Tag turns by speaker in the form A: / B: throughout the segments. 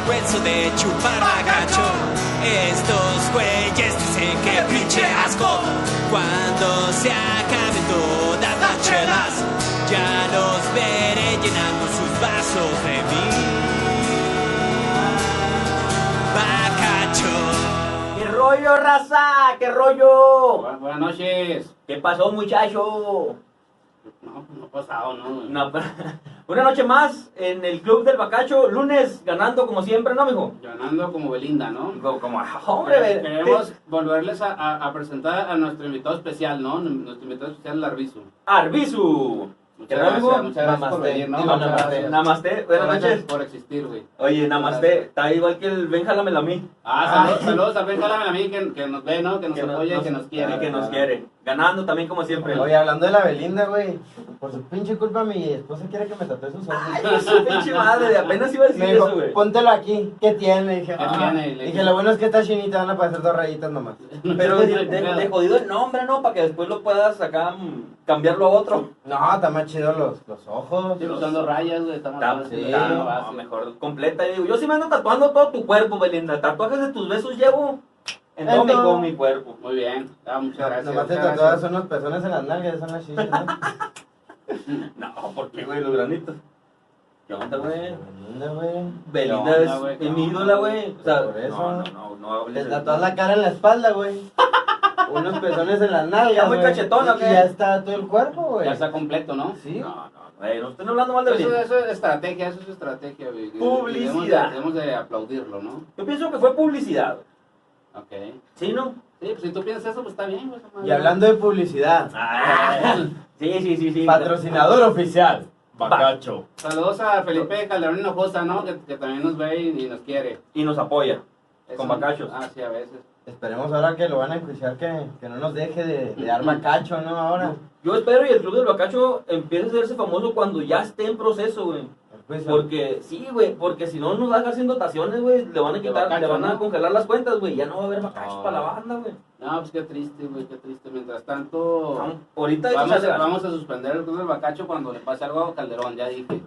A: vergüenzo de chupar bagacho. Estos güeyes dicen que pinche asco. Cuando se acaben todas las chelas, ya los veré llenando sus vasos de mí. Bacacho.
B: ¿Qué rollo, raza? ¿Qué rollo?
C: Bu- Buenas noches.
B: ¿Qué pasó, muchacho?
C: No, no ha pasado, ¿no?
B: Una, una noche más en el Club del Bacacho, lunes ganando como siempre, ¿no, mijo?
C: Ganando como Belinda, ¿no?
B: Como, como- hombre,
C: Queremos volverles a, a- a presentar a nuestro invitado especial, ¿no? Nuestro invitado especial, Larvizu.
B: Arbizu.
C: Muchas
B: ¿Qué tal,
C: gracias, muchas gracias por
D: Namaste.
C: venir, ¿no?
D: Digo, namaste.
B: Namaste, buenas
C: Gracias
B: noches.
C: por existir, güey.
B: Oye, namaste, está igual que el ven, jálamela a mí.
C: Ah, saludos, saludos a Ben Jálame a mí que, que nos ve, ¿no? Que nos
B: Que
C: apoya y
B: nos-
C: que nos quiere.
B: y que nos quiere. Ganando también como siempre.
D: Oye, hablando de la Belinda, güey. Por su pinche culpa, mi esposa quiere que me tatúe sus ojos.
B: Ay, su pinche madre, de apenas iba a decir
D: Me dijo,
B: eso, güey.
D: póntelo aquí. ¿Qué tiene? Dije,
C: ¿Qué
D: "Ah".
C: tiene? Le
D: Dije,
C: dije.
D: lo bueno es que está chinita, van a parecer dos rayitas nomás.
B: Pero de, de- de jodido el nombre, ¿no? Para que después lo puedas acá mm, cambiarlo a otro.
D: No, está más chido los, los ojos.
C: Sí, usando rayas, güey. Está más
B: Está,
C: fácil,
D: sí,
B: no, mejor completa. Digo, yo sí me ando tatuando todo tu cuerpo, Belinda. Tatuajes de tus besos llevo en todo mi,
D: Ento-
B: con mi cuerpo.
C: Muy bien. Ah, muchas gracias.
D: Nomás te
C: gracias.
D: unos pezones en las nalgas, son las chichas, ¿no?
B: No, ¿por qué, güey? Los granitos. ¿Qué onda, güey?
D: Belinda, güey.
B: Belinda
C: ¿Qué
B: es,
C: onda, güey?
B: es
C: ¿Qué
B: mi ídola,
C: güey?
B: O sea,
D: Por eso.
B: no, no, no, no hables
D: Le
B: de-
D: tatuas la cara en la espalda, güey. Unos pezones en las nalgas,
B: ¿Está muy
D: güey.
B: cachetona o
D: Y
B: qué?
D: ya está todo el cuerpo, güey.
C: Ya está completo, ¿no?
D: Sí.
B: No, no, güey, no estoy hablando mal de
C: Eso, eso es estrategia, eso es estrategia, güey.
B: Publicidad.
C: Debemos de, debemos de aplaudirlo, ¿no?
B: Yo pienso que fue publicidad.
C: Ok.
B: ¿Sí, no?
C: Sí, pues si tú piensas eso, pues está bien, güey.
D: Y hablando de publicidad,
B: Ay, sí, sí, sí, sí.
D: patrocinador oficial, Bacacho.
C: Saludos a Felipe Calderón Hinojosa, ¿no? Que, que también nos ve y, y nos quiere.
B: Y nos apoya. Con bacachos.
C: Ah, sí, a veces.
D: Esperemos ahora que lo van a enjuiciar que, que no nos deje de, de dar bacacho, ¿no? Ahora.
B: Yo espero y el Club del Bacacho empiece a hacerse famoso cuando ya esté en proceso, güey. Porque, sí, güey, porque si no nos va a dejar sin dotaciones, güey, le van a quitar,
C: bacacho,
B: le van a
C: ¿no?
B: congelar las cuentas, güey, ya no va a haber bacachos
C: No.
B: para la banda, güey.
C: No, pues qué triste, güey, qué triste. Mientras tanto,
B: Ahorita
C: vamos, a, vamos a suspender el club del bacacho cuando le pase algo a Calderón, ya dije.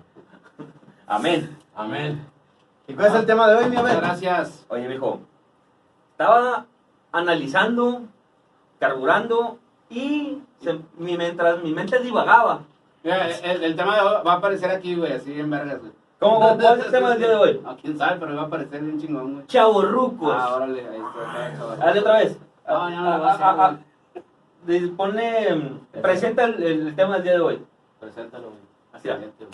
B: Amén.
D: Amén. ¿Y cuál es el tema de hoy, mi
C: Muchas
D: amigo?
C: gracias.
B: Oye, mijo, estaba analizando, carburando y se- mi, mientras mi mente divagaba.
C: Mira, el, el tema de hoy va a aparecer aquí, güey, así en vergas, güey.
B: ¿Cómo, cómo- cuál es el tema del día de hoy?
C: No, quién sabe, pero va a aparecer bien chingón, güey.
B: Chavorrucos.
C: Ah, órale, ahí está.
B: Dale otra vez.
C: No, ya no
B: Ah,
C: lo voy a
B: ah,
C: hacer,
B: ah, Pone, mm, presenta el, el tema del día de hoy.
C: Preséntalo, güey.
B: Así,
C: Excelente, güey.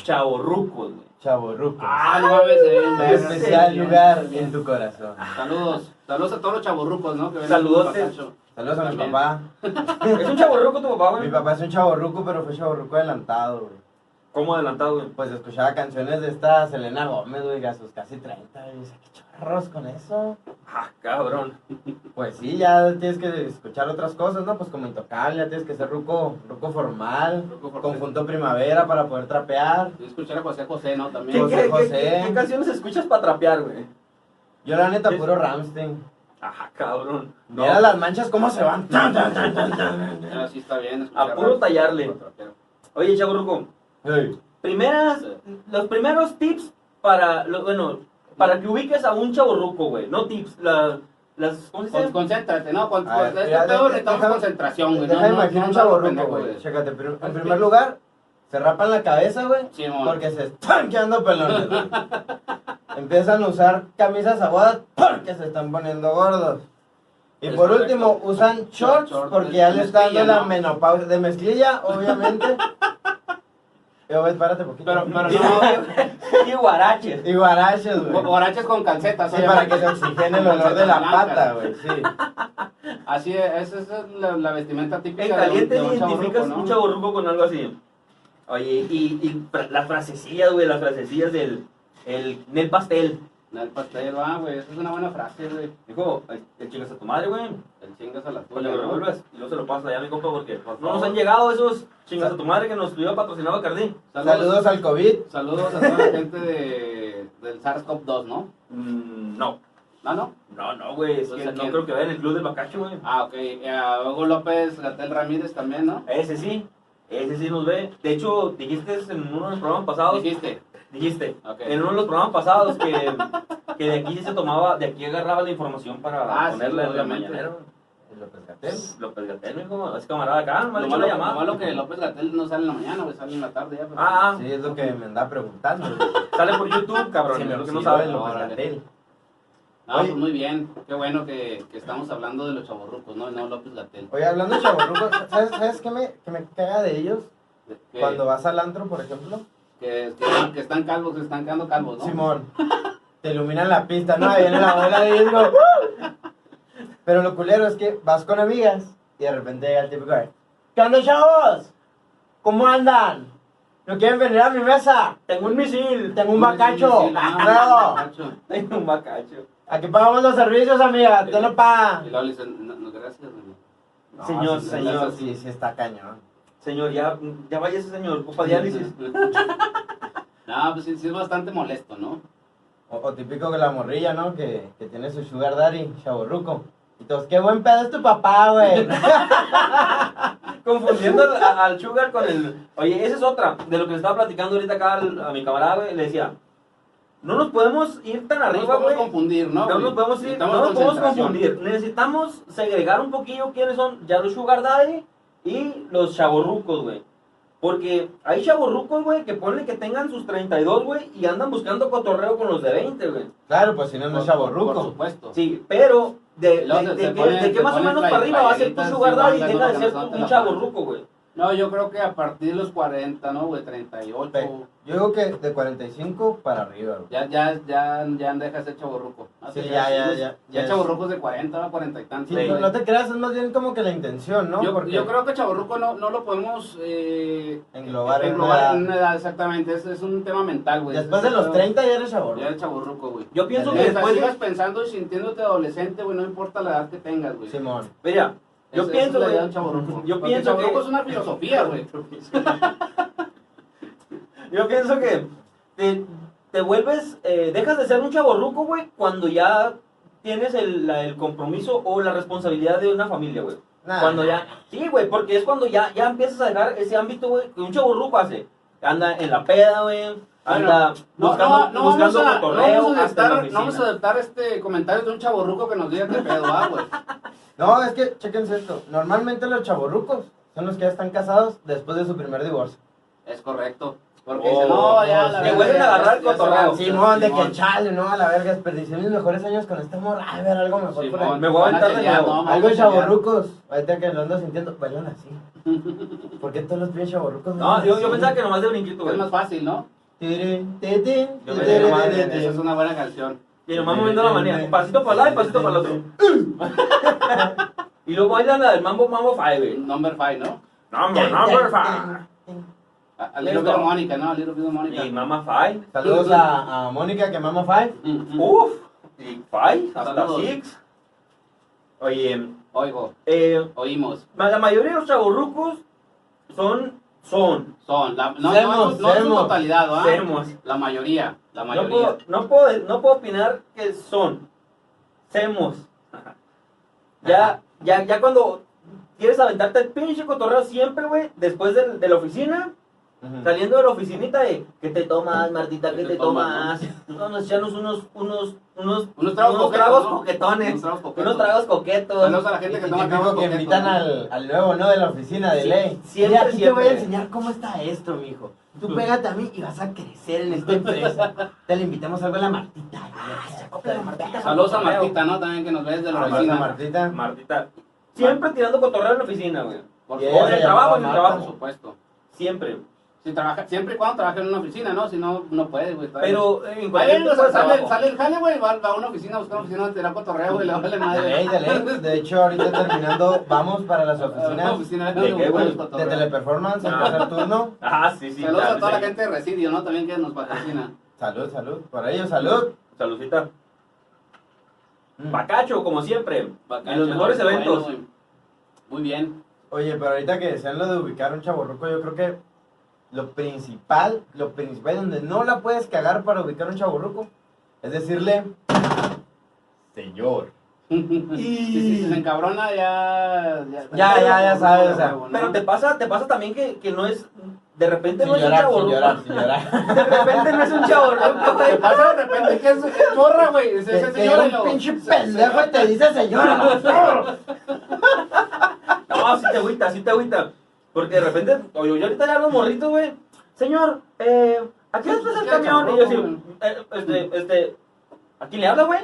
D: Chaborruco.
C: Ah, no mames,
D: especial lugar en tu corazón.
C: Saludos. Saludos a todos los chavorrucos, ¿no? Que bacacho.
D: Saludos a mi papá.
B: ¿Es un chavorruco tu papá,
D: Mi
B: güey?
D: papá es un chaborruco, pero fue chaborruco adelantado, güey.
B: ¿Cómo adelantado, güey?
D: Pues escuchaba canciones de esta Selena Gómez, güey, a sus casi 30. Y dice, qué charros con eso.
B: Ah, cabrón.
D: Pues sí, ya tienes que escuchar otras cosas, ¿no? Pues como intocable, ya tienes que ser ruco, ruco formal,
C: Ruco formal.
D: conjunto primavera para poder trapear.
C: Y escuchar a José José, ¿no?
B: ¿Qué,
C: También.
D: José
B: qué- qué-
D: José.
B: qué- qué canciones escuchas para trapear, güey?
D: Yo la neta, puro Ramstein.
B: Ah, cabrón. No.
D: Mira las manchas cómo se van.
C: Ah, sí está bien.
B: A puro tallarle. Oye, chavorruco, Primeras, los primeros tips para, lo- bueno, para que ubiques a un chavorruco, güey. No tips, la- las, ¿cómo se dice?
C: concéntrate, ¿no? Con,
D: ver,
C: este pedo necesitamos
D: deja-
C: concentración, güey.
D: Deja
C: no,
D: de
C: no,
D: imaginar
C: no
D: un chaborruco, güey. Chécate, en primer lugar, se rapan la cabeza, güey.
C: Sí.
D: Porque se están quedando pelones. Empiezan a usar camisas aguadas porque se están poniendo gordos. Y
C: Es
D: por
C: correcto.
D: último, usan shorts
C: Shorts
D: porque ya le está dando la
C: ¿no?
D: menopausia. De mezclilla, obviamente. Yo, güey, espárate poquito.
C: Pero, pero no.
B: y guaraches.
D: Y guaraches, güey.
C: Borrachos con calcetas,
D: Sí, para que se oxigene el olor de la pata, güey. Sí.
C: Así es, esa es la, la vestimenta típica
B: En
C: de un-
B: caliente
C: de un
B: identificas
C: ¿no?
B: un chavorruco con algo así. Oye, y, y las frasecillas, güey, las frasecillas del el, del pastel.
C: El pastel, va, güey, esa es una buena frase, güey.
B: Dijo, "Ay, te chingas a tu madre, güey.
C: El chingas a la tuya,
B: Cuando lo
C: ¿no?
B: revuelvas y luego se lo pasas allá a mi compa porque
C: Por
B: no nos han llegado esos chingas a tu madre que nos estuvo patrocinado Cardín.
D: Saludos al COVID.
C: Saludos a toda la gente de, del SARS-CoV-2, ¿no?
B: Mm, no,
C: ¿No, no?
B: no, no, güey. Es
C: Entonces,
B: que
C: ¿a
B: no creo que vaya en el club del bacacho, güey.
C: Ah, ok. A Hugo López Gatel Ramírez también, ¿no?
B: Ese sí, ese sí nos ve. De hecho, dijiste en uno de los programas pasados.
C: Dijiste.
B: Dijiste. En uno de los programas pasados que, que de aquí sí se tomaba, de aquí agarraba la información para
C: Ah, sí,
B: ponerla en la mañanera.
D: El López Gatell.
B: López Gatel, mijo, es camarada acá,
C: Lo
B: me
C: lo
B: llamada.
C: malo que López Gatel no sale en la mañana, güey, sale en la tarde ya. pero-
B: Ah,
D: Sí, es lo que me andaba preguntando.
B: sale por YouTube, cabrón, lo que no saben.
D: López. Gatell.
C: Ah, pues muy bien. Qué bueno que, que estamos hablando de los chavorrucos, ¿no? No López Gatel.
D: Oye, hablando de chavorrucos, ¿sabes, ¿sabes qué me, qué me caga de ellos?
C: Que,
D: Cuando vas al antro, por ejemplo.
C: Que, que están, que están calvos, están quedando calvos, ¿no?
D: Simón, te iluminan la pista, ¿no? Ahí viene la bola de disco. Pero lo culero es que vas con amigas y de repente llega el típico ¿Qué onda, chavos? ¿Cómo andan? ¿No quieren venir a mi mesa?
B: Tengo un misil,
D: Tengo un bacacho.
B: Tengo un bacacho.
D: aquí pagamos los servicios, amiga. Te lo paga.
C: Y luego le dicen, no, no, gracias.
D: No,
B: Señor, señor.
D: Sí, sí, está cañón.
B: Señor, ya, ya vaya ese señor, ocupa diálisis.
C: No, pues sí, sí es bastante molesto, ¿no?
D: O, o típico que la morrilla, ¿no? Que, que tiene su sugar daddy, chaborruco. Y todos, qué buen pedo es tu papá, güey.
B: Confundiendo al, sugar con el... Oye, esa es otra, de lo que le estaba platicando ahorita acá al- a mi camarada, güey, le decía, no nos podemos ir tan
C: No nos
B: arriba,
C: podemos
B: güey.
C: confundir, ¿no?
B: No
C: güey?
B: nos podemos ir, no nos podemos confundir. Necesitamos segregar un poquillo quiénes son ya los sugar daddy y los chavorrucos, güey. Porque hay chavorrucos, güey, que ponen que tengan sus 32, güey, y andan buscando cotorreo con los de 20, güey.
D: Claro, pues si no, no
C: Por-
D: es
C: Por
D: chaborruco.
C: supuesto.
B: Sí, pero de, de, de que,
C: ponen-
B: de que
C: se
B: más o menos para arriba va a ser tu
C: sí,
B: daddy y deja de
C: no,
B: ser un chavorruco, güey.
C: No, yo creo que a partir de los 40, ¿no, güey? 38.
D: Pe- Yo digo que de 45 para arriba, güey.
C: Ya, ya, ya, ya deja de ser chaborruco.
D: Sí, ya, ya, ya.
C: Ya
D: Ya
C: chaborrucos de 40 a 40 y tantos.
D: Sí, no, no te creas, es más bien como que la intención, ¿no?
C: yo,
D: Porque
C: yo creo que chaborruco no, no lo podemos eh,
D: englobar en
C: englobar
D: una
C: en una edad, exactamente. Es, es un tema mental, güey.
D: Después
C: Es-
D: de los
C: es-
D: 30 ya eres chaborruco.
C: Ya eres chaborruco, güey.
B: Yo pienso que después de...
C: sigas pensando y sintiéndote adolescente, güey, no importa la edad que tengas, güey.
D: Simón.
B: Mira, yo pienso, güey, yo
C: Porque
B: pienso que...
C: es una filosofía, güey.
B: Yo pienso que te, te vuelves, eh, dejas de ser un chaborruco, güey, cuando ya tienes el, la- el compromiso o la responsabilidad de una familia, güey.
D: Nah.
B: Cuando ya, sí, güey, porque es cuando ya, ya empiezas a dejar ese ámbito, güey, que un chaborruco hace. Anda en la peda, güey, anda
C: No,
B: buscando,
C: no, no
B: buscando
C: vamos a, no vamos a aceptar, no vamos a
B: oficina.
C: aceptar este comentario de un chaborruco que nos diga qué pedo, ah, güey.
D: No, es que, chequense esto. Normalmente los chaborrucos son los que ya están casados después de su primer divorcio.
C: Es correcto. Porque
B: Oh,
C: dicen, no, ya,
D: oh,
C: la
D: sí.
C: verga,
B: vuelven a agarrar el cotorreo.
D: Simón, de que chale, no, a la verga, desperdicié mis mejores años con esta morra. Ay, ver algo mejor por ahí.
C: Simón,
B: Me voy a aventar de nuevo.
D: Algo
C: a
D: chaborrucos. Ahorita que lo ando sintiendo, bailan así. ¿Por qué todos los pies chaborrucos?
B: No, yo, yo pensaba que nomás de brinquito,
C: Es más fácil, ¿no? Esa es una buena canción.
B: Y nomás moviendo la manía. Un pasito para allá y pasito para el otro. y luego bailan la del Mambo Mambo Five, güey.
C: Number 5, ¿no?
B: Number, number five.
C: A, a Little Bit of Mónica, ¿no? A Little Bit of Mónica.
B: Y Mama Five.
D: Saludos a, a Mónica que mama five.
C: Mm, mm.
B: Uf. Y Five, hasta. Six. Oye,
C: Oigo,
B: eh,
C: oímos.
B: la mayoría de los chaburrucos son, son.
C: Son, la, no,
D: Semos,
C: no, no su totalidad, ¿ah?
B: Semos.
C: La mayoría, la
B: No
C: mayoría.
B: puedo, no, puedo, no puedo opinar que son. Semos. Ya, ya, ya cuando quieres aventarte el pinche cotorreo siempre, güey, después de, de la oficina, Saliendo de la oficinita de ¿qué te tomas, Martita? ¿Qué
C: ¿Qué
B: te
C: te
B: tomas? Vamos a echarnos unos, unos, unos,
C: Unos tragos coquetos,
B: tragos
C: ¿no?
B: coquetones.
C: Unos tragos coquetos.
B: Unos tragos coquetos.
C: Saludos a la gente que
D: Y
C: toma
D: típico
C: tragos
D: que
C: coquetos,
D: invitan
C: ¿no?
D: al, al nuevo, ¿no? De la oficina de
B: Sí,
D: ley.
B: siempre,
D: Mira, aquí te voy a enseñar cómo está esto, mijo. Tú pégate a mí y vas a crecer en esta empresa. Te le invitamos algo a la Martita.
C: Saludos a Martita, ¿no? También que nos ves de la
D: Martita,
C: oficina.
D: Martita.
B: Martita. Siempre tirando cotorreo en la oficina, güey.
C: Por
D: Y
B: en
C: supuesto,
B: el trabajo, en el
D: llamaba
C: por
B: trabajo.
C: supuesto.
B: Siempre.
C: Si trabaja, siempre y cuando trabaja en una oficina, ¿no? Si no, no puedes, güey.
B: Pero eh, en cualquier
C: sale, el jale, güey, va, va a una oficina a buscar una oficina donde tirar cotorreo, güey, le vale
D: De
C: madre.
D: ley, de hecho, ahorita terminando, vamos para las oficinas
C: oficina
B: ¿De qué, güey?
D: de Teleperformance, a empezar turno.
B: Ah, sí, sí.
C: Saludos
B: claro,
C: a toda
B: sí.
C: la gente de Residio, ¿no? También que nos patrocina.
D: Salud, salud. Por ello, salud.
B: Saludcita.
D: Mm.
B: Bacacho, como siempre.
C: Bacacho,
B: en los mejores eventos.
C: Muy bien.
D: Oye, pero ahorita que decían lo de ubicar un chaborruco, yo creo que lo principal, lo principal donde no la puedes cagar para ubicar un chaborruco, es decirle, señor.
C: Y si se encabrona, ya.
D: Ya, ya, ya sabes, o sea,
C: ¿no?
B: Pero te pasa, te pasa también que, que no es. de repente
D: Sin
B: no es un
D: llorar, sin
B: chaborruco.
D: llorar, sin llorar.
B: De repente no es un
C: ¿Qué
B: güey.
C: pasa de repente? ¿Qué es, es morra, güey? Es
D: Que, que
C: y
D: un pinche pendejo y te dice señora.
B: No, sí te agüita, sí te agüita. Porque de repente, oye, yo ahorita ya los morritos, güey. Señor, eh, aquí está el
C: ¿Qué
B: camión. Y yo así, eh, este, este, ¿a quién le habla, güey?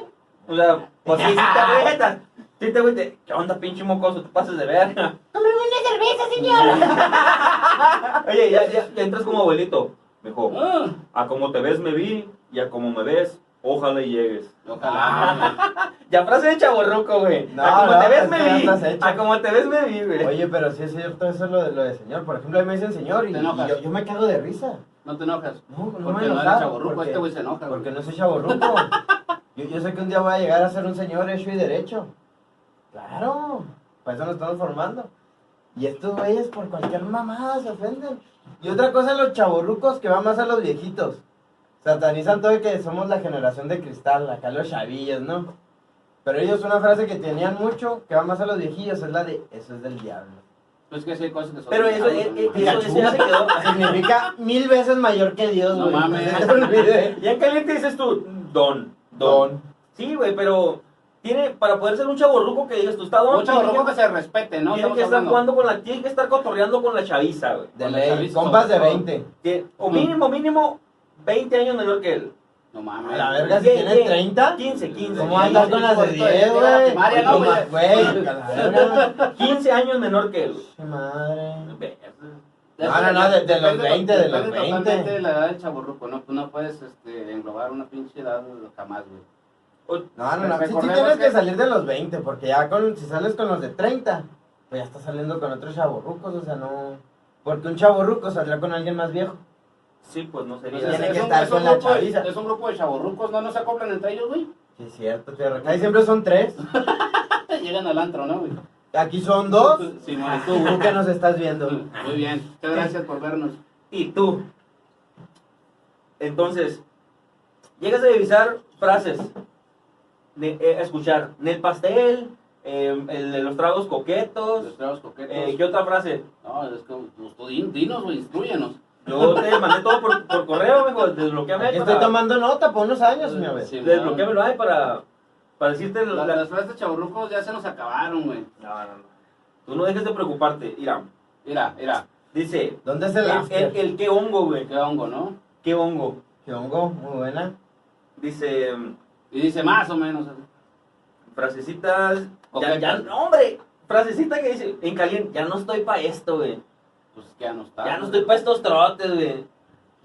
B: O sea, pues sí, sí te agüitas. Sí te. ¿Qué onda, pinche mocoso? Te pases de verga. Oye, ya, ya, ya entras como abuelito. Mejor,
C: Ah,
B: a como te ves me vi y a como me ves, ojalá y llegues.
C: Ojalá.
B: Ya frase de chaborruco, güey.
D: No,
B: a como
D: no,
B: te ves
D: es
B: me vi.
D: estás hecho.
B: A como te ves me vi, güey.
D: Oye, pero sí es cierto eso es lo de, lo de señor. Por ejemplo, a mí me dicen señor y, yo, yo me cago de risa.
C: No te enojas.
D: No, no me
C: Porque no
D: enojar,
C: eres chaborruco, este güey se enoja, güey.
D: Porque no soy chaborruco. yo, yo sé que un día voy a llegar a ser un señor hecho y derecho. Claro, para eso nos estamos formando. Y estos güeyes por cualquier mamada se ofenden. Y otra cosa, los chaborrucos que van más a los viejitos. Satanizan todo y que somos la generación de cristal, acá los chavillos, ¿no? Pero ellos una frase que tenían mucho, que va más a los viejillos, es la de, eso es del diablo.
C: Pues que sí hay cosas que son.
B: Pero eso, eh, eh, eso, eso ya se quedó.
D: Significa mil veces mayor que Dios,
C: No
D: güey.
C: mames.
D: No olvide.
B: Ya en caliente dices tú, don, don.
D: Don.
B: Sí, güey, pero tiene, para poder ser un chaborruco que digas tú, está don, tiene
C: chaborruco
B: que,
C: se respete, ¿no?
B: tiene que estar
C: hablando.
B: jugando con la, tiene que estar cotorreando con la chaviza, güey.
D: De ley,
C: chaviza
D: compas de
C: sobre todo.
D: 20.
B: Que- O mínimo, mínimo, 20 años menor que él.
C: No mames.
D: A la verga, si
B: bien.
D: 30.
B: 15, 15.
D: ¿Cómo andas con las de 10,
C: De la
D: güey?
C: primaria, ¿no, güey?
D: Güey, a la verga.
B: 15 años menor que él.
D: madre. No, no, no, de- de los
C: depende-
D: 20, de los
C: depende
D: 20.
C: totalmente de la edad del chaborruco, ¿no? Tú no puedes este, englobar una pinche edad jamás, güey.
D: No, no, no. Sí, sí tienes que salir de los 20, porque ya con, si sales con los de 30, pues ya estás saliendo con otros chaborrucos, o sea, no. Porque un chaborruco saldrá con alguien más viejo.
B: Sí, pues no sería.
D: Tiene
C: es,
D: que
C: es un,
D: estar
C: es un
D: con la
C: grupo de,
D: chaviza.
C: es un grupo de chaborrucos, ¿no? No se acoplan entre ellos, güey.
D: Sí, es cierto, tierra. Ahí siempre son tres.
C: Llegan al antro, ¿no, güey?
D: Aquí son dos.
C: Sí, no,
D: Tú, tú que nos estás viendo.
C: Muy bien. Muchas gracias por vernos.
B: Y tú. Entonces, llegas a divisar frases. De, eh, a escuchar, Nel pastel, eh, el de los tragos coquetos.
C: Los tragos coquetos.
B: Eh, ¿Qué otra frase?
C: No, es que pues, tú dinos, güey, instruyenos.
B: Yo te mandé todo por, por correo, mejor desbloqueame
D: estoy
B: para,
D: tomando nota por unos años, mi ave.
C: Sí,
B: desbloquéamelo ahí para, para decirte la,
C: La-
B: la-
C: Las frases de chaborrucos ya se nos acabaron, güey.
B: No, no, no. Tú no dejes de preocuparte. Mira,
C: Mira, mira,
B: dice,
D: ¿Dónde es
B: el,
D: el
B: el,
D: after?
B: el qué hongo, güey.
C: qué hongo, ¿no?
B: ¿Qué hongo?
D: ¿Qué hongo? Muy buena.
B: Dice,
C: Y dice más o menos.
B: frasecitas. Ya,
C: Coquetas.
B: ya, no, hombre. Frasecita que dice, en caliente, ya no estoy para esto, güey.
C: Pues ya no está.
B: Ya no estoy para estos trotes, güey.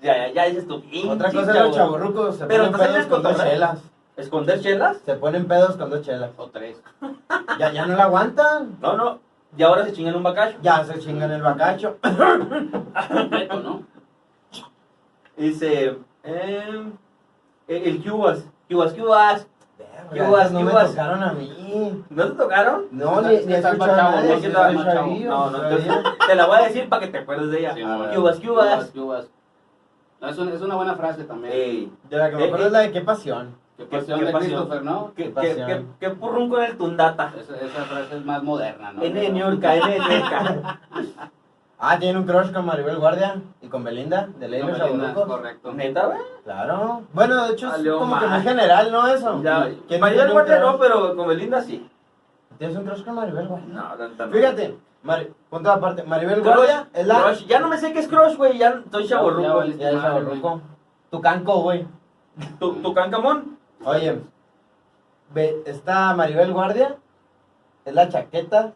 B: Ya, ya, ya dices tú.
D: Otra cosa es los chaborrucos. Se
B: Pero
D: ponen pedos con dos chelas.
B: ¿Esconder chelas?
D: Se ponen pedos con dos chelas.
C: O tres.
D: Ya, ya no la aguantan.
B: No, no. Y ahora se chingan un bacacho.
D: Ya se chingan el bacacho.
C: Completo, ¿no?
B: Dice, eh, el, el cubas. Cubas, cubas. ¿Qué uvas,
D: no
B: qué
D: me
B: uvas?
D: tocaron a mí.
B: ¿No te tocaron?
D: No,
C: Es
D: ni,
C: que
D: ni
C: estás
D: nada
C: ¿no?
B: No, no,
D: todavía.
B: entonces te la voy a decir para que te acuerdes de ella.
C: Sí, no,
B: Cubas, cubas.
C: cubas. No, es, una, es una buena frase también.
B: Ey,
D: De la que me
B: Eh,
D: acuerdo
B: eh.
D: es la de qué pasión.
C: Qué
B: qué-
C: pasión
B: qué
C: de
B: pasión.
C: Christopher, ¿no?
B: qué, qué,
D: pasión.
B: qué, qué purrún con el tundata.
C: Esa, esa frase es más moderna, ¿no?
B: N de Niurka, N de Niurka.
D: Ah, tiene un crush con Maribel Guardia y con Belinda, de Ley
C: No,
D: los.
C: Correcto.
B: ¿Neta, güey?
D: Claro. Bueno, de hecho es como que muy general, ¿no? Eso.
B: Ya,
D: ¿Quién
B: María
D: tiene
B: del
D: un
B: Guardia no, pero con Belinda sí.
D: ¿Tienes un crush con Maribel Guardia?
B: No, no.
D: Fíjate, Mari- punto aparte, Maribel
B: Crush,
D: Guardia es la...
B: crush. Ya no me sé qué es crush, güey. Ya estoy
C: Ya
B: chaborruco.
D: Ya es
C: Madre,
D: chavorruco. Tu canco, güey.
B: ¿Tu, tu cancamón?
D: Oye, ve, esta Maribel Guardia es la chaqueta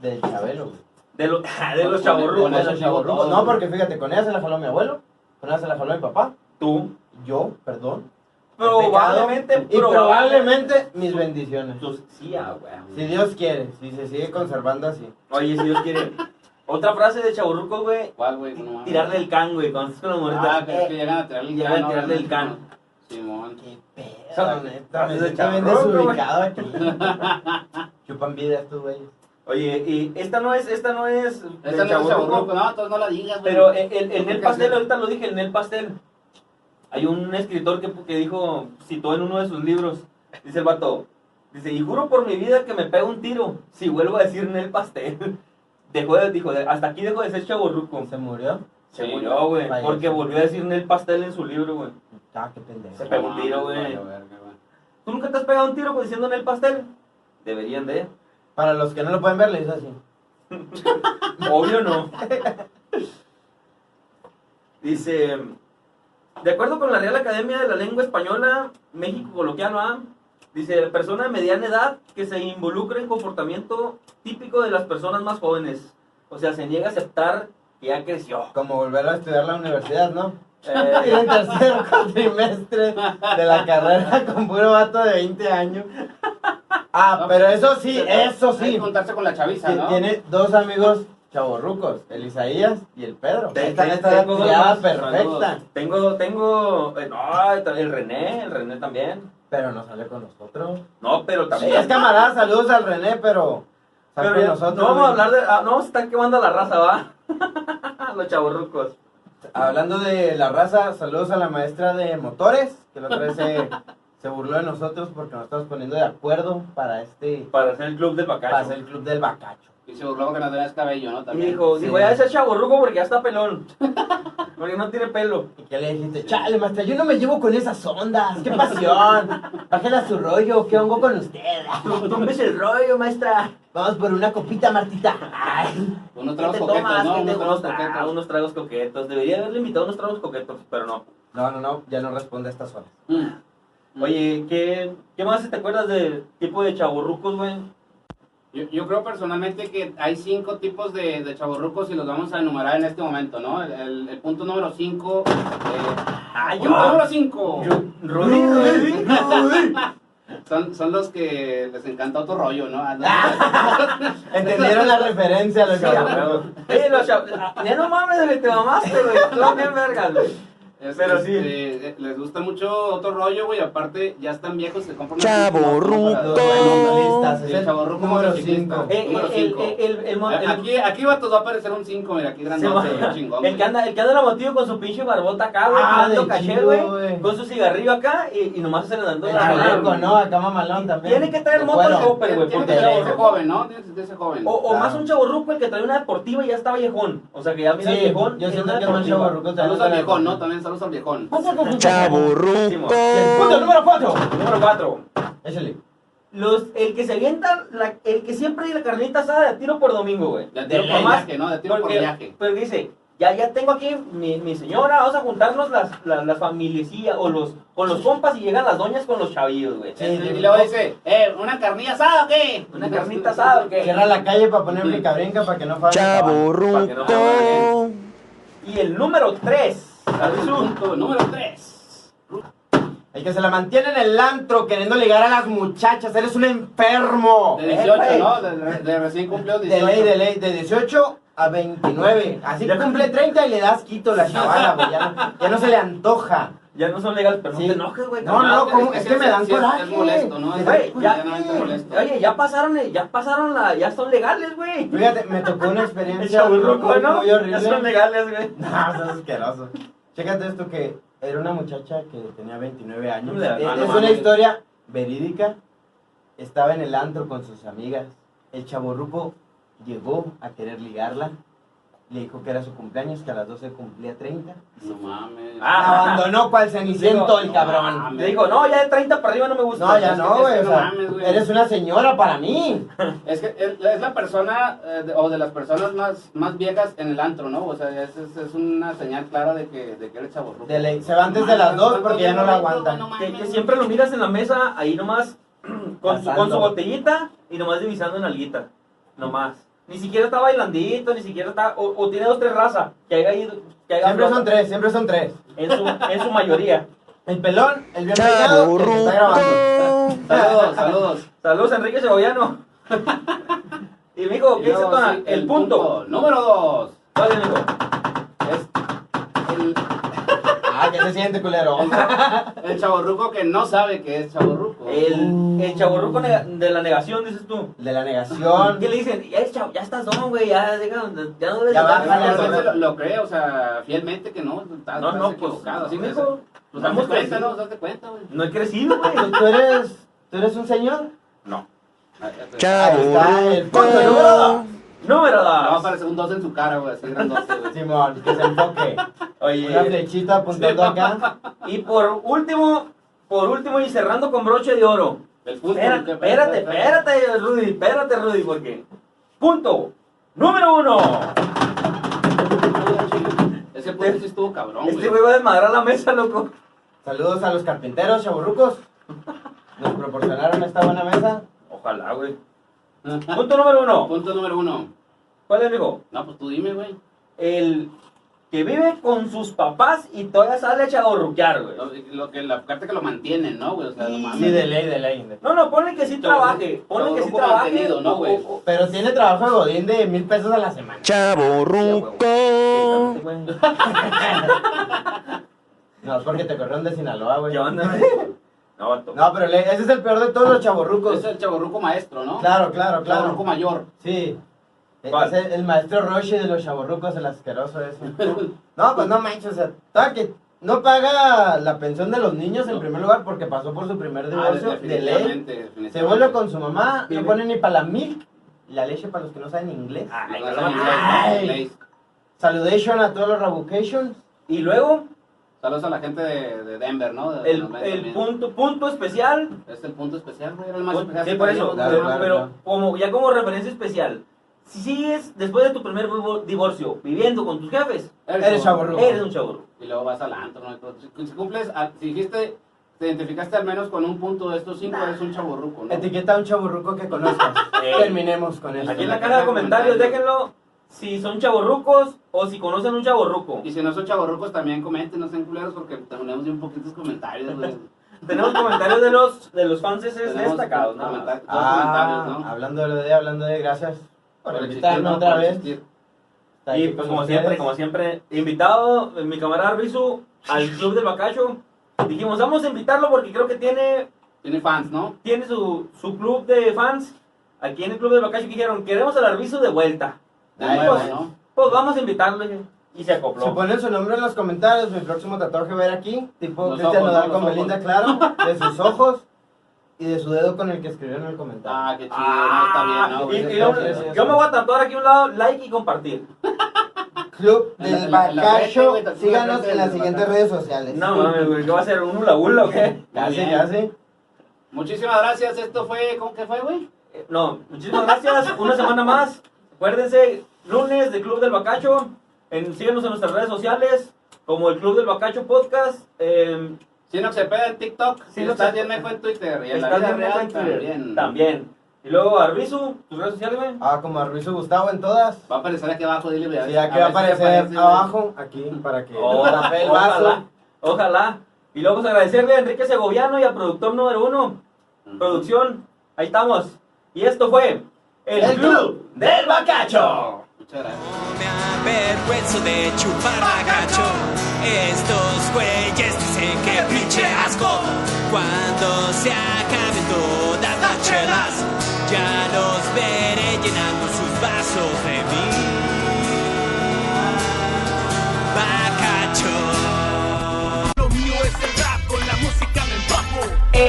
D: del Chabelo, güey.
B: De, lo- de los
C: con
D: De los chavorrucos. No, porque fíjate, con ella se la jaló mi abuelo, con ella se la jaló mi papá,
B: Tú.
D: yo, perdón.
B: Probablemente,
D: y probablemente mis bendiciones.
B: Tus- sí, ah, güey.
D: Si Dios quiere, si se sigue conservando así.
B: Oye, si Dios quiere. Otra frase de chaburrucos, güey.
C: ¿Cuál, güey? No.
B: Tirarle el can, güey. Cuando estás con los morritos.
C: Ah, que es que llegan a tirarle el
B: llegan
C: can.
B: a tirarle el can.
C: Simón.
D: Qué
B: Son-
D: pedo, neta, me bien desubicado aquí. Chupan vida estos güeyes.
B: Oye, y esta no es, esta no es.
C: Esta no es chaborruco, no, entonces no la digas, güey.
B: Pero el, el, el Nel
C: Porque
B: Pastel, ahorita lo dije, el Nel Pastel. Hay un escritor que, que dijo, citó en uno de sus libros, dice el vato, dice, y juro por mi vida que me pega un tiro si vuelvo a decir Nel Pastel. Dejó de, dijo, de- hasta aquí dejo de ser chaborruco.
D: Se murió.
B: Se
C: Sí,
B: murió, güey. Porque volvió a decir Nel Pastel en su libro, güey.
D: Ah, qué pendejo.
B: Se pegó un tiro,
C: No,
B: güey. ¿Tú nunca te has pegado un tiro pues, diciendo Nel Pastel? Deberían de.
D: Para los que no lo pueden ver, le hizo así.
B: Obvio no. Dice, de acuerdo con la Real Academia de la Lengua Española, México coloquial, ¿ah? Dice, persona de mediana edad que se involucra en comportamiento típico de las personas más jóvenes. O sea, se niega a aceptar que ya creció.
D: Como volver a estudiar la universidad, ¿no?
B: Eh,
D: en tercer trimestre de la carrera con puro vato de 20 años. Ah,
C: No,
D: pero
C: pues,
D: eso sí, eso
C: Hay que
D: sí.
C: contarse con la chaviza, ¿no?
D: Tiene dos amigos chavorrucos, el Isaías y el Pedro. Esta esta
B: tengo dos
D: perfecta.
B: tengo, tengo, eh, no, el René, el René también.
D: Pero no sale con nosotros.
B: No, pero
D: Sí,
B: también.
D: es camarada, saludos al René, pero. sale
B: Pero
D: con
B: ya-
D: nosotros.
B: no vamos a hablar de, ah, no a estar quemando la raza, ¿va? Los chavorrucos.
D: Hablando de la raza, saludos a la maestra de motores, que la otra vez se, se burló de nosotros porque nos estamos poniendo de acuerdo para este.
B: Para hacer el club del bacacho.
D: Para hacer el club del bacacho.
C: Y se burló que no tenías cabello, ¿no?
B: Y
C: También.
B: dijo,
D: Sí.
B: dijo, ya ese chaborruco porque ya está pelón. porque no tiene pelo.
D: ¿Y qué le dijiste? Chale, maestra, yo no me llevo con esas ondas. ¡Qué pasión! Bájela su rollo, ¿qué hongo con usted?
B: Tómese el rollo, maestra.
D: Vamos por una copita, Martita. Ay.
C: Unos
B: ¿Qué
C: tragos coquetos,
B: tomas?
C: ¿no?
B: ¿Qué te
C: Unos tragos
B: gusta? Ah,
C: coquetos.
B: unos tragos coquetos. Debería haberle invitado unos tragos coquetos, pero no.
D: No, no, no, ya no responde a estas horas.
C: Mm.
B: Oye, ¿qué, qué más te acuerdas del tipo de chaborrucos, güey?
C: Yo, yo creo personalmente que hay cinco tipos de, de chavorrucos y los vamos a enumerar en este momento, ¿no? El, el- el punto número cinco. Eh,
B: Ah,
C: punto número cinco.
B: Rudy, Rudy.
C: Son, son los que les encanta otro rollo, ¿no?
D: ¿Entendieron la referencia a los
B: Sí, a
D: chavorrucos?
B: huevo. Oye, los ah, Ya no mames, güey, te mamaste, güey. Tú bien vergas, güey.
C: Es-
B: Pero
C: es-
B: sí.
C: eh, les gusta mucho otro rollo, güey. Aparte, ya están viejos, se compran
D: es
C: Sí,
D: el
C: chavorruco
D: número
C: motociclista.
D: 5.
B: Eh, el-
C: Aquí, aquí vatos va a aparecer un 5, mira, aquí
B: Sí,
C: grandote,
B: ma-
C: chingón.
B: el que anda, el que anda en la motillo con su pinche barbota acá, güey,
D: Ah,
B: caché, güey, con su cigarrillo acá y, y nomás se le dando
D: El
B: la
D: chaleco, ¿no? Acá mamalón también.
B: Tiene que traer moto al tope, güey,
C: Tiene
B: porque
C: que ser joven, ¿no? Tiene que ser ese joven.
B: O, o
D: Claro.
B: más un chaborruco el que trae una deportiva y ya está viejón. O sea que ya mira el
D: Sí,
B: viejón.
D: yo siento que es
B: deportiva.
D: chavorruco
C: Saludos al viejón, ¿no? También saludos al viejón.
E: Chaburruco.
D: El punto número 4.
B: Número 4.
D: Échale.
B: Los, el que se avienta, la, el que siempre hay la carnita asada de a tiro por domingo, güey.
C: De tiro
D: De
C: por viaje, ¿no? De tiro por
B: Porque,
C: viaje.
B: pero dice, ya, ya tengo aquí mi, mi señora, vamos a juntarnos las, las, las familiecillas o los, con los compas y llegan las doñas con los chavillos, güey.
D: Sí,
C: y luego dice, eh, ¿una carnilla asada o qué?
B: Una carnita asada, ¿o qué?
D: Cierra la calle para poner brinca brinca para que no falle.
E: Chaburruco.
B: Y el número 3.
C: Punto número 3.
D: El que se la mantiene en el antro queriendo ligar a las muchachas. Eres un enfermo.
C: De 18,
B: Eh,
C: ¿no? De, de- de recién cumplió
D: De
C: 18.
D: ley, de ley. De 18 a 29. Así
B: Ya
D: cumple 30 y le das quito la chavala, güey. Ya, no- ya no se le antoja.
B: Ya no son legales, pero
D: Sí.
B: no te enojes, güey.
D: No, no, ¿cómo? Es que me dan
C: es-
D: coraje.
C: Es molesto, ¿no?
B: Güey, ya-
C: molesto.
B: Oye, ya pasaron, ya pasaron la, ya son legales, güey.
D: Fíjate, me tocó una experiencia muy,
B: chaburruco,
D: muy,
B: ¿no?
D: muy
B: Ya
D: horrible.
B: son legales, güey.
D: No, eso es asqueroso. Chécate esto que era una muchacha que tenía 29 años.
B: No
D: Eh,
B: no
D: es una historia verídica. Estaba en el antro con sus amigas. El chaborruco llegó a querer ligarla. Le dijo que era su cumpleaños, que a las 12 cumplía 30.
C: No mames.
B: Ah,
D: abandonó cual ceniciento
B: Digo,
D: el
C: no
D: cabrón.
C: mames.
B: Le dijo, no, ya de 30 para arriba no me gusta.
D: No, ya
C: es
D: no, güey.
C: no mames, güey.
D: eres una señora para mí.
C: Es que es, la persona, eh, de- o de las personas más, más viejas en el antro, ¿no? O sea, es, es, es una señal clara de que, de que eres chaborruco.
D: Se va antes de las dos porque ya no la aguantan.
B: Que, que siempre lo miras en la mesa, ahí nomás, con su, con su botellita y nomás divisando en alguita. Nomás. Ni siquiera está bailandito, ni siquiera está. O, o tiene dos, tres razas. Que haya ido. Que haya
D: Siempre son tres, siempre son tres.
B: En su, en su mayoría.
D: El pelón, el bien peinado, el que está grabando.
C: Saludos, saludos.
B: Saludos, Enrique Cebollano. y mijo, ¿qué dice Tona?
C: sí,
B: El punto.
C: Número dos.
B: Dale, mijo.
C: Es el,
D: que se siente culero.
C: el, chaborruco que no sabe que es chaborruco.
B: El, el chaborruco de la negación, dices tú.
D: De la negación.
B: ¿Qué le dicen? Ya, es chavo, ya estás don, güey. Ya, deja- ya no debes
D: Ya bájale,
C: se lo, lo cree, o sea, fielmente que no, estás,
B: No, no, pues.
C: equivocado.
B: Así mijo.
C: Pues date
B: Hemos
C: cuenta. ¿no? Date cuenta, güey.
B: No he crecido, güey.
D: ¿Tú eres, ¿Tú eres un señor?
B: No.
C: Ahí
D: número dos.
E: Chaburruco.
B: Número
C: Le va a
B: 2.
C: aparecer un 2 en su cara, güey, así grandote, güey.
D: Simón, que se enfoque. Una
B: Oye,
D: flechita apuntando acá.
B: y por último, por último y cerrando con broche de oro.
C: El fútbol.
B: Espérate, espérate, espérate, Rudy, espérate, Rudy, porque. Punto número uno.
C: Ese punto sí estuvo cabrón,
B: Este
C: güey.
B: güey va a desmadrar la mesa, loco.
D: Saludos a los carpinteros, chaburrucos. Nos proporcionaron esta buena mesa.
B: Ojalá, güey. Punto número uno.
C: Punto número uno.
B: ¿Cuál es, amigo?
C: No, pues tú dime, güey.
B: El que vive con sus papás y todavía sale a chaborruquear, güey.
C: Lo, lo que, la parte que lo mantienen, ¿no, güey? O sea, no
B: Sí,
C: mames.
D: Sí, de ley, de ley.
B: No, no, ponle que sí trabaje. Ponle que sí
C: chavorruco
B: trabaje.
C: ¿no, güey?
D: Pero tiene trabajo de godín de mil pesos a la semana.
E: Chavo ruco.
D: No, es porque te corrieron de Sinaloa, güey.
B: ¿Qué onda? No.
D: No, pero le- ese es el peor de todos los chaborrucos.
C: Es el chaborruco maestro, ¿no?
D: Claro, claro,
C: Chaborruco
D: claro.
C: mayor.
D: Sí. E-
B: ¿Cuál?
D: Es el, el maestro Roshi de los chaborrucos, el asqueroso ese. No, pues no manches, o sea, toda que no paga la pensión de los niños en
C: No.
D: primer lugar porque pasó por su primer
C: Ah,
D: divorcio de ley. Se vuelve con su mamá, no pone ni para la milk, la leche para los que no saben inglés.
B: Ay,
C: no,
D: Ay.
C: inglés.
D: Saludation a todos los revocations.
B: Y luego,
C: Saludos a la gente de, de Denver, ¿no? De-
B: el, punto, punto especial.
C: Es el punto especial, güey. Era el más especial.
B: Sí, por eso.
D: Claro,
B: pero
D: claro,
B: pero
D: claro.
B: como, ya como referencia especial. Si sigues, después de tu primer divo- divorcio, viviendo con tus jefes,
D: Eres chavorruco.
B: eres un chaburro.
C: Y luego vas al antro, ¿no? Si cumples, a- si dijiste, te identificaste al menos con un punto de estos cinco, eres un chaborruco, ¿no?
D: Etiqueta a un chaburruco que conozcas. Terminemos con esto.
B: Aquí en la caja de comentarios, déjenlo si son chaborrucos o si conocen un chaborruco.
C: Y si no son chaborrucos, también comenten, no sean culeros, porque tenemos bien poquitos comentarios, güey.
B: Tenemos comentarios de los de los fans destacados,
C: dos
D: Ah,
C: comentarios, ¿no?
D: hablando de lo de, hablando de, gracias por,
C: Por ¿no?
D: otra
C: Por
D: vez.
C: existir.
B: Y pues como
D: ustedes.
B: siempre, como siempre, invitado eh, mi camarada Rizu al Club del Bacacho. Dijimos, vamos a invitarlo porque creo que tiene,
C: Tiene fans, ¿no?
B: tiene su, su club de fans. Aquí en el Club del Bacacho que dijeron, queremos al Arbizu de vuelta.
C: De
D: Ay,
C: nuevo,
B: pues,
C: ¿no?
B: Pues vamos a invitarlo y se
D: Si
B: acopló.
D: ponen su nombre en los comentarios, mi próximo tatuaje va a ir aquí, tipo
C: Los
D: Cristian
C: ojos,
D: Nodal
C: ¿no?
D: con
C: Los
D: Belinda,
C: ojos.
D: claro, de sus ojos y de su dedo con el que escribió en el comentario.
C: Ah, qué chido,
B: Ah,
C: no está bien, ¿no?
B: y- yo, me voy a tatuar aquí a un lado, like y compartir.
D: Club del Bacacho, síganos en las siguientes redes sociales.
B: No mames, güey, ¿qué va a ser? ¿Un hula hula o qué?
D: Casi, casi.
C: Muchísimas gracias, esto fue, ¿cómo que fue, güey?
B: Eh, No, muchísimas gracias. Una semana más. Acuérdense, lunes de Club del Bacacho. En, síguenos en nuestras redes sociales, como el Club del Bacacho Podcast. Eh,
C: Sinox Cepeda en TikTok, si
B: Sinox
C: estás bien mejo en Twitter y en la vida
B: bien
C: real
B: en Twitter.
C: también.
B: También. Y luego, Arbizu, tus redes sociales, güey.
D: Ah, como a Ruiz Gustavo en todas.
C: Va a aparecer aquí abajo, dile, güey,
D: Sí, aquí va a aparecer
C: aparece,
D: abajo, aquí, para que
B: Oh,
D: el
B: ojalá,
D: vaso.
B: ojalá. Y luego, pues, agradecerle a Enrique Segoviano y al productor número uno. Producción, ahí estamos. Y esto fue el,
D: El
B: Club del Bacacho.
C: Muchas gracias.
A: No me avergüenzo de chupar bagacho. Estos güeyes dicen que pinche asco. Cuando se acaben todas las chelas, ya los veré llenando sus vasos de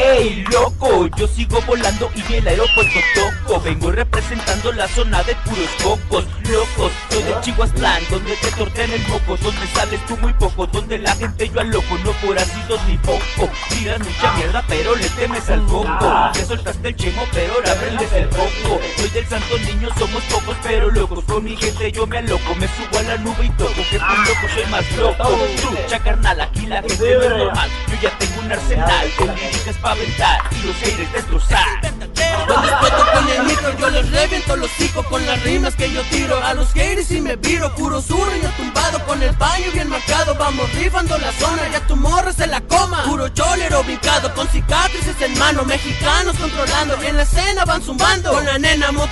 F: ¡Ey, loco! Yo sigo volando y el aeropuerto toco. Vengo representando la zona de puros cocos, locos. Soy de Chihuahua, donde te tortean el moco, donde sales tú muy poco, donde la gente yo al loco, no por ácidos ni poco. Tiras mucha mierda, pero le temes al coco. Ya soltaste el chemo, pero ahora prendes el coco. Soy del santo niño, somos pocos, pero locos. Con mi gente yo me aloco, me subo a la nube y toco. Que por loco soy más loco. Trucha, carnal, aquí la gente no es normal. Yo ya tengo un arsenal líricas pa' y los haters destrozar.
A: Cuando exploto con el micro yo les reviento los hijos con las rimas que yo tiro. A los haters y me viro, puro yo tumbado con el baño bien marcado. Vamos rifando la zona, ya tu morra se la coma. Puro cholero brincado con cicatrices en mano Mexicanos controlando, en la escena van zumbando Con la nena